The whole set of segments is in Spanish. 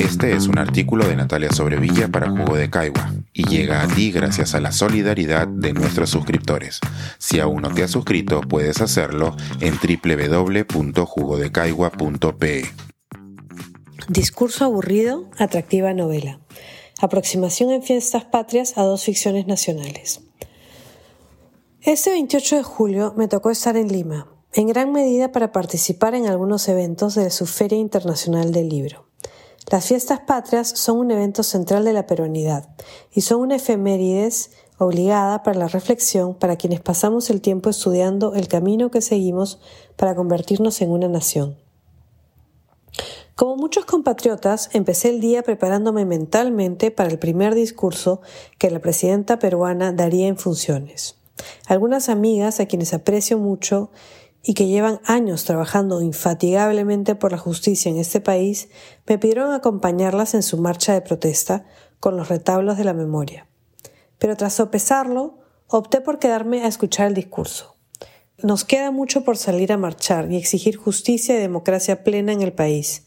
Este es un artículo de Natalia Sobrevilla para Jugo de Caigua y llega a ti gracias a la solidaridad de nuestros suscriptores. Si aún no te has suscrito, puedes hacerlo en www.jugodecaigua.pe. Discurso aburrido, atractiva novela. Aproximación en fiestas patrias a dos ficciones nacionales. Este 28 de julio me tocó estar en Lima, en gran medida para participar en algunos eventos de su Feria Internacional del Libro. Las fiestas patrias son un evento central de la peruanidad y son una efemérides obligada para la reflexión para quienes pasamos el tiempo estudiando el camino que seguimos para convertirnos en una nación. Como muchos compatriotas, empecé el día preparándome mentalmente para el primer discurso que la presidenta peruana daría en funciones. Algunas amigas a quienes aprecio mucho y que llevan años trabajando infatigablemente por la justicia en este país, me pidieron acompañarlas en su marcha de protesta con los retablos de la memoria. Pero tras sopesarlo, opté por quedarme a escuchar el discurso. Nos queda mucho por salir a marchar y exigir justicia y democracia plena en el país.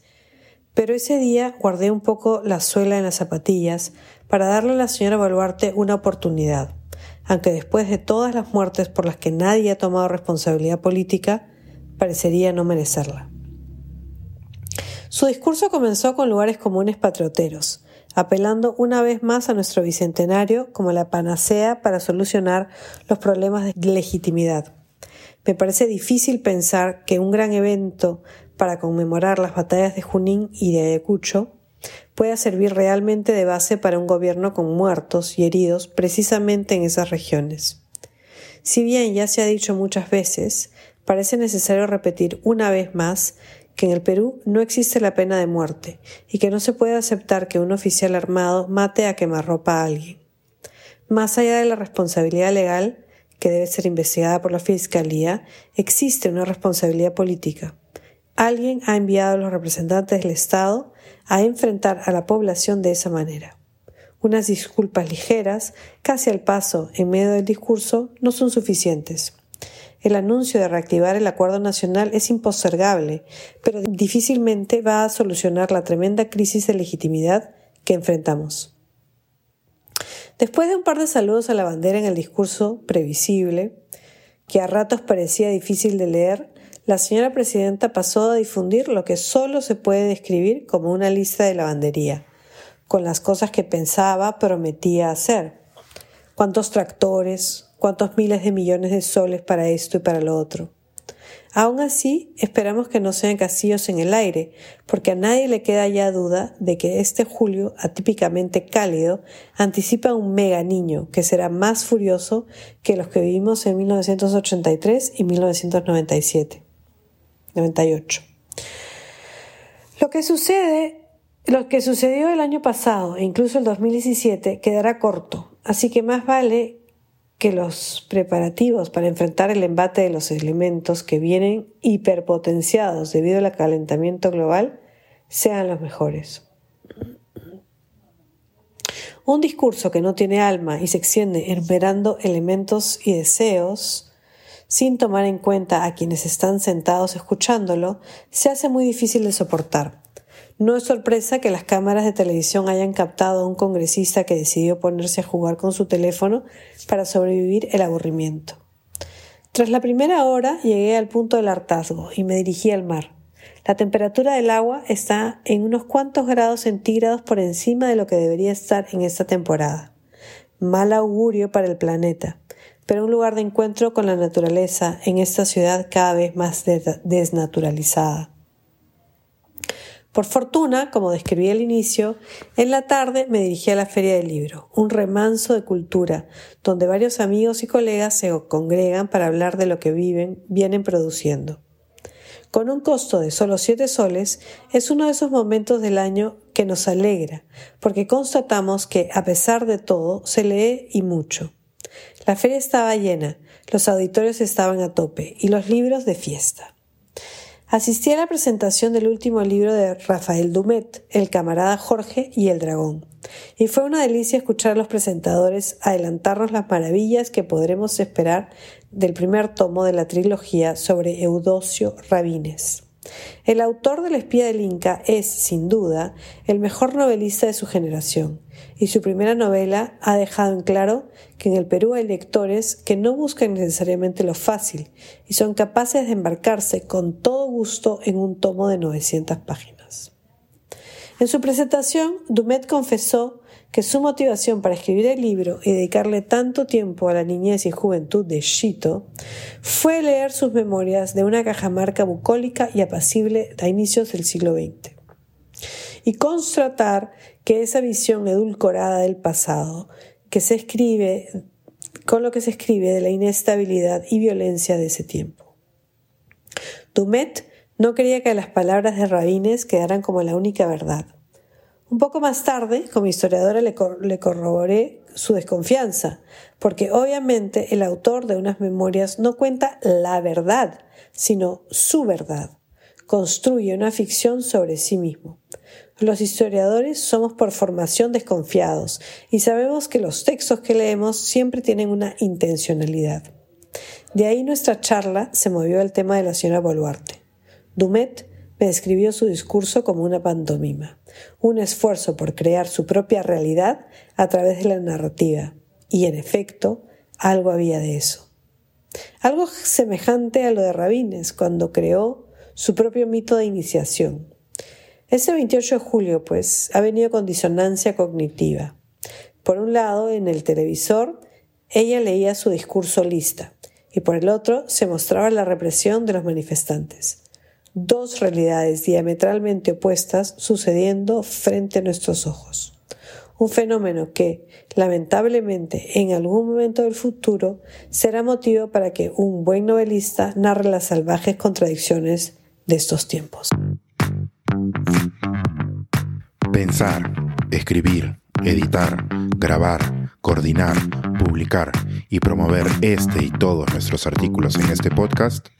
Pero ese día guardé un poco la suela en las zapatillas para darle a la señora Baluarte una oportunidad aunque después de todas las muertes por las que nadie ha tomado responsabilidad política, parecería no merecerla. Su discurso comenzó con lugares comunes patrioteros, apelando una vez más a nuestro bicentenario como la panacea para solucionar los problemas de legitimidad. Me parece difícil pensar que un gran evento para conmemorar las batallas de Junín y de Ayacucho pueda servir realmente de base para un gobierno con muertos y heridos precisamente en esas regiones. Si bien ya se ha dicho muchas veces, parece necesario repetir una vez más que en el Perú no existe la pena de muerte y que no se puede aceptar que un oficial armado mate a quemarropa a alguien. Más allá de la responsabilidad legal, que debe ser investigada por la Fiscalía, existe una responsabilidad política. Alguien ha enviado a los representantes del Estado a enfrentar a la población de esa manera. Unas disculpas ligeras, casi al paso en medio del discurso, no son suficientes. El anuncio de reactivar el acuerdo nacional es impostergable, pero difícilmente va a solucionar la tremenda crisis de legitimidad que enfrentamos. Después de un par de saludos a la bandera en el discurso previsible, que a ratos parecía difícil de leer, la señora presidenta pasó a difundir lo que solo se puede describir como una lista de lavandería, con las cosas que pensaba, prometía hacer. ¿Cuántos tractores? ¿Cuántos miles de millones de soles para esto y para lo otro? Aún así, esperamos que no sean castillos en el aire, porque a nadie le queda ya duda de que este julio, atípicamente cálido, anticipa un mega niño que será más furioso que los que vivimos en 1983 y 1997. 98. Lo que sucede, lo que sucedió el año pasado e incluso el 2017 quedará corto, así que más vale que los preparativos para enfrentar el embate de los elementos que vienen hiperpotenciados debido al calentamiento global sean los mejores. Un discurso que no tiene alma y se extiende esperando elementos y deseos sin tomar en cuenta a quienes están sentados escuchándolo, se hace muy difícil de soportar. No es sorpresa que las cámaras de televisión hayan captado a un congresista que decidió ponerse a jugar con su teléfono para sobrevivir el aburrimiento. Tras la primera hora llegué al punto del hartazgo y me dirigí al mar. La temperatura del agua está en unos cuantos grados centígrados por encima de lo que debería estar en esta temporada. Mal augurio para el planeta pero un lugar de encuentro con la naturaleza en esta ciudad cada vez más desnaturalizada. Por fortuna, como describí al inicio, en la tarde me dirigí a la Feria del Libro, un remanso de cultura, donde varios amigos y colegas se congregan para hablar de lo que viven, vienen produciendo. Con un costo de solo siete soles, es uno de esos momentos del año que nos alegra, porque constatamos que, a pesar de todo, se lee y mucho. La feria estaba llena, los auditorios estaban a tope y los libros de fiesta. Asistí a la presentación del último libro de Rafael Dumet, El camarada Jorge y el dragón, y fue una delicia escuchar a los presentadores adelantarnos las maravillas que podremos esperar del primer tomo de la trilogía sobre Eudosio Rabines. El autor del espía del Inca es, sin duda, el mejor novelista de su generación, y su primera novela ha dejado en claro que en el Perú hay lectores que no buscan necesariamente lo fácil y son capaces de embarcarse con todo gusto en un tomo de 900 páginas. En su presentación, Dumet confesó que su motivación para escribir el libro y dedicarle tanto tiempo a la niñez y juventud de Shito fue leer sus memorias de una cajamarca bucólica y apacible a inicios del siglo XX y constatar que esa visión edulcorada del pasado que se escribe con lo que se escribe de la inestabilidad y violencia de ese tiempo. Dumet no quería que las palabras de Rabines quedaran como la única verdad. Un poco más tarde, como historiadora, le, le corroboré su desconfianza, porque obviamente el autor de unas memorias no cuenta la verdad, sino su verdad. Construye una ficción sobre sí mismo. Los historiadores somos por formación desconfiados y sabemos que los textos que leemos siempre tienen una intencionalidad. De ahí nuestra charla se movió al tema de la señora Boluarte. Dumet me describió su discurso como una pantomima, un esfuerzo por crear su propia realidad a través de la narrativa, y en efecto, algo había de eso. Algo semejante a lo de Rabines cuando creó su propio mito de iniciación. Ese 28 de julio, pues, ha venido con disonancia cognitiva. Por un lado, en el televisor, ella leía su discurso lista, y por el otro se mostraba la represión de los manifestantes dos realidades diametralmente opuestas sucediendo frente a nuestros ojos. Un fenómeno que, lamentablemente, en algún momento del futuro será motivo para que un buen novelista narre las salvajes contradicciones de estos tiempos. Pensar, escribir, editar, grabar coordinar, publicar y promover este y todos nuestros artículos en este podcast